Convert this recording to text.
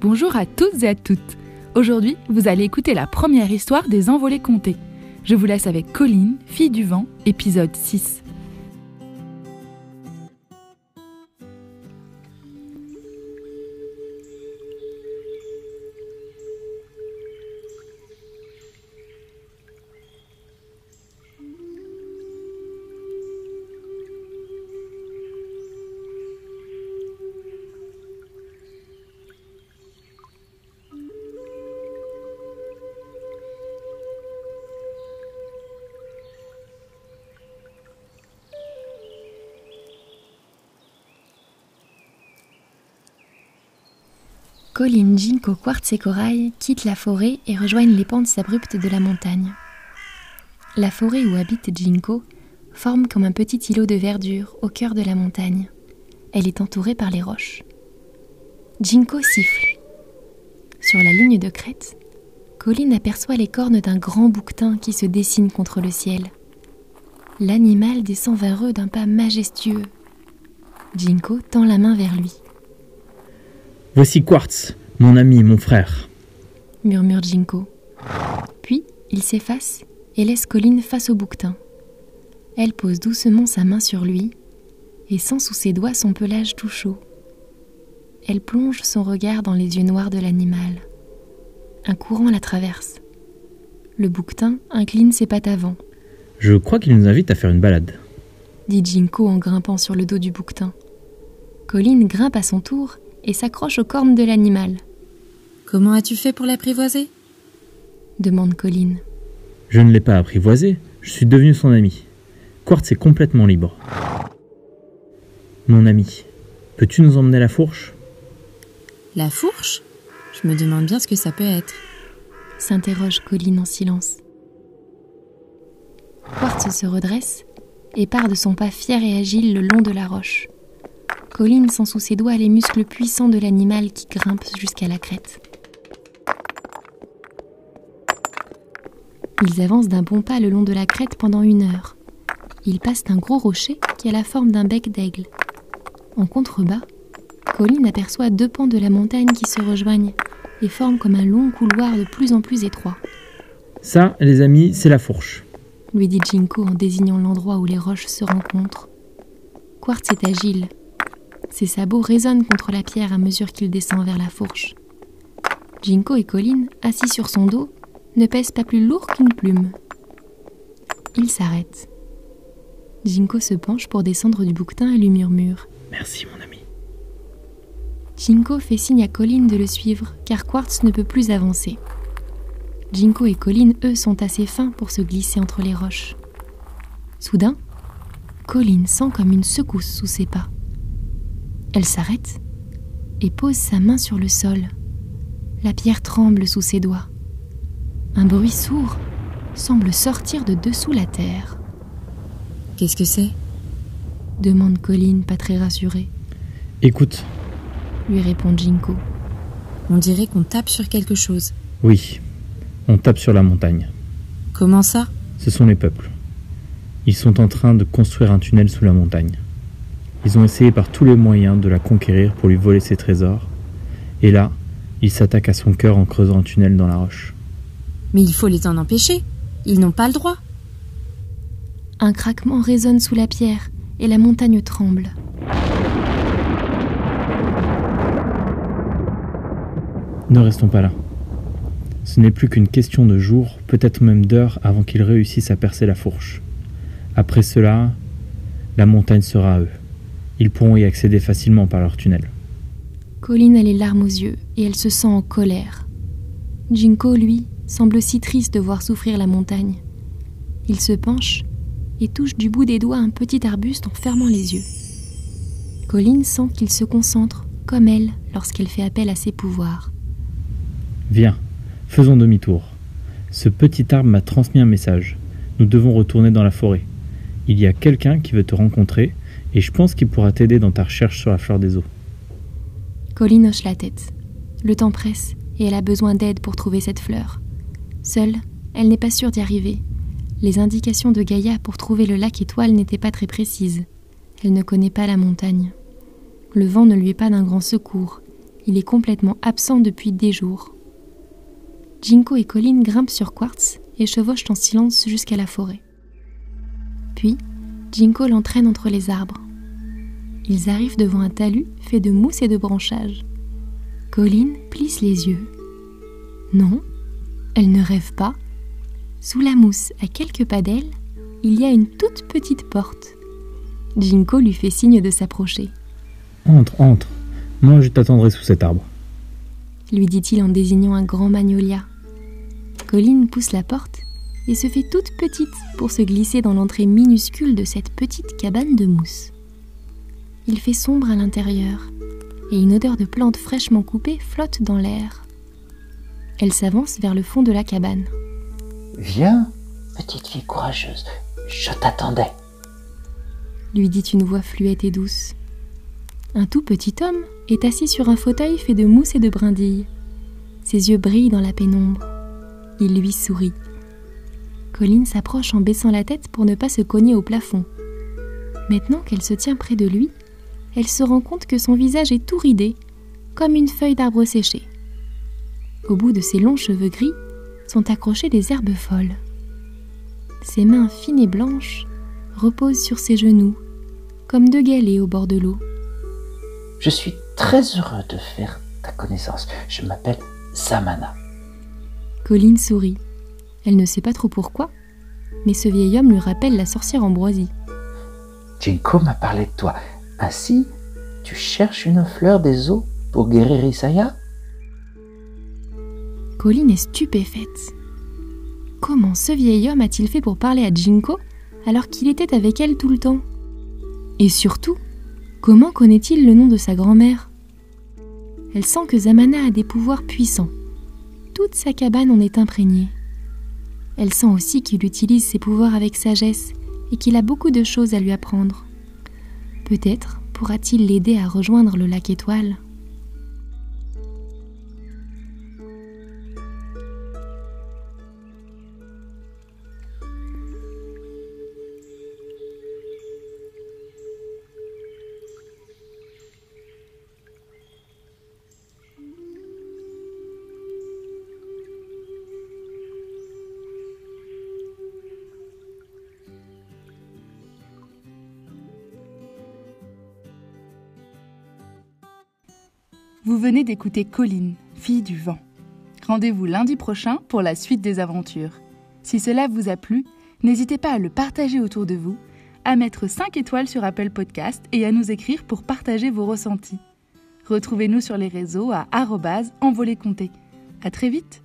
Bonjour à toutes et à toutes. Aujourd'hui, vous allez écouter la première histoire des envolées comptées. Je vous laisse avec Colline, fille du vent, épisode 6. Colline, Jinko, Quartz et Corail quittent la forêt et rejoignent les pentes abruptes de la montagne. La forêt où habite Jinko forme comme un petit îlot de verdure au cœur de la montagne. Elle est entourée par les roches. Jinko siffle. Sur la ligne de crête, Colline aperçoit les cornes d'un grand bouquetin qui se dessine contre le ciel. L'animal descend vers eux d'un pas majestueux. Jinko tend la main vers lui. Voici Quartz, mon ami, mon frère. murmure Jinko. Puis il s'efface et laisse Colline face au bouquetin. Elle pose doucement sa main sur lui et sent sous ses doigts son pelage tout chaud. Elle plonge son regard dans les yeux noirs de l'animal. Un courant la traverse. Le bouquetin incline ses pattes avant, Je crois qu'il nous invite à faire une balade. dit Jinko en grimpant sur le dos du bouquetin. Colline grimpe à son tour et s'accroche aux cornes de l'animal, Comment as-tu fait pour l'apprivoiser? Demande Colline. Je ne l'ai pas apprivoisé, je suis devenu son ami. Quartz est complètement libre. Mon ami, peux-tu nous emmener à la fourche? La fourche? Je me demande bien ce que ça peut être. s'interroge Colline en silence. Quartz se redresse et part de son pas fier et agile le long de la roche. Colline sent sous ses doigts les muscles puissants de l'animal qui grimpe jusqu'à la crête. Ils avancent d'un bon pas le long de la crête pendant une heure. Ils passent un gros rocher qui a la forme d'un bec d'aigle. En contrebas, Colline aperçoit deux pans de la montagne qui se rejoignent et forment comme un long couloir de plus en plus étroit, Ça, les amis, c'est la fourche. lui dit Jinko en désignant l'endroit où les roches se rencontrent. Quartz est agile. Ses sabots résonnent contre la pierre à mesure qu'il descend vers la fourche. Jinko et Colline, assis sur son dos, ne pèsent pas plus lourd qu'une plume. Il s'arrête. Jinko se penche pour descendre du bouquetin et lui murmure. Merci, mon ami. Jinko fait signe à Colline de le suivre, car Quartz ne peut plus avancer. Jinko et Colline, eux, sont assez fins pour se glisser entre les roches. Soudain, Colline sent comme une secousse sous ses pas. Elle s'arrête et pose sa main sur le sol. La pierre tremble sous ses doigts. Un bruit sourd semble sortir de dessous la terre, Qu'est-ce que c'est? Demande Colline, pas très rassurée. Écoute, Lui répond Jinko. On dirait qu'on tape sur quelque chose. oui, on tape sur la montagne. Comment ça? Ce sont les peuples. Ils sont en train de construire un tunnel sous la montagne. Ils ont essayé par tous les moyens de la conquérir pour lui voler ses trésors. Et là, ils s'attaquent à son cœur en creusant un tunnel dans la roche. Mais il faut les en empêcher. Ils n'ont pas le droit. Un craquement résonne sous la pierre et la montagne tremble. Ne restons pas là. Ce n'est plus qu'une question de jours, peut-être même d'heures, avant qu'ils réussissent à percer la fourche. Après cela, la montagne sera à eux. Ils pourront y accéder facilement par leur tunnel. Colline a les larmes aux yeux et elle se sent en colère. Jinko, lui, semble si triste de voir souffrir la montagne. Il se penche et touche du bout des doigts un petit arbuste en fermant les yeux. Colline sent qu'il se concentre, comme elle, lorsqu'elle fait appel à ses pouvoirs. Viens, faisons demi-tour. Ce petit arbre m'a transmis un message. Nous devons retourner dans la forêt. Il y a quelqu'un qui veut te rencontrer et je pense qu'il pourra t'aider dans ta recherche sur la fleur des eaux. Colline hoche la tête. Le temps presse et elle a besoin d'aide pour trouver cette fleur. Seule, elle n'est pas sûre d'y arriver. Les indications de Gaïa pour trouver le lac étoile n'étaient pas très précises. Elle ne connaît pas la montagne. Le vent ne lui est pas d'un grand secours, Il est complètement absent depuis des jours. Jinko et Colline grimpent sur Quartz et chevauchent en silence jusqu'à la forêt. Jinko l'entraîne entre les arbres. Ils arrivent devant un talus fait de mousse et de branchages. Colline plisse les yeux. Non, elle ne rêve pas. Sous la mousse, à quelques pas d'elle, il y a une toute petite porte. Jinko lui fait signe de s'approcher. Entre, entre. Moi, je t'attendrai sous cet arbre. lui dit-il en désignant un grand magnolia. Colline pousse la porte et se fait toute petite pour se glisser dans l'entrée minuscule de cette petite cabane de mousse. Il fait sombre à l'intérieur et une odeur de plantes fraîchement coupées flotte dans l'air. Elle s'avance vers le fond de la cabane. Viens, petite fille courageuse, je t'attendais. lui dit une voix fluette et douce. Un tout petit homme est assis sur un fauteuil fait de mousse et de brindilles. Ses yeux brillent dans la pénombre. Il lui sourit. Colline s'approche en baissant la tête pour ne pas se cogner au plafond. Maintenant qu'elle se tient près de lui, elle se rend compte que son visage est tout ridé, comme une feuille d'arbre séché. Au bout de ses longs cheveux gris sont accrochées des herbes folles. Ses mains fines et blanches reposent sur ses genoux, comme deux galets au bord de l'eau. Je suis très heureux de faire ta connaissance. Je m'appelle Samana. Colline sourit. Elle ne sait pas trop pourquoi, mais ce vieil homme lui rappelle la sorcière Ambroisie. Jinko m'a parlé de toi. Ainsi, tu cherches une fleur des eaux pour guérir Isaya? Colline est stupéfaite. Comment ce vieil homme a-t-il fait pour parler à Jinko alors qu'il était avec elle tout le temps? Et surtout, comment connaît-il le nom de sa grand-mère? Elle sent que Zamana a des pouvoirs puissants. Toute sa cabane en est imprégnée. Elle sent aussi qu'il utilise ses pouvoirs avec sagesse et qu'il a beaucoup de choses à lui apprendre. Peut-être pourra-t-il l'aider à rejoindre le lac étoile. Vous venez d'écouter Colline, fille du vent. Rendez-vous lundi prochain pour la suite des aventures. Si cela vous a plu, n'hésitez pas à le partager autour de vous, à mettre 5 étoiles sur Apple Podcast et à nous écrire pour partager vos ressentis. Retrouvez-nous sur les réseaux à envoléconté. À très vite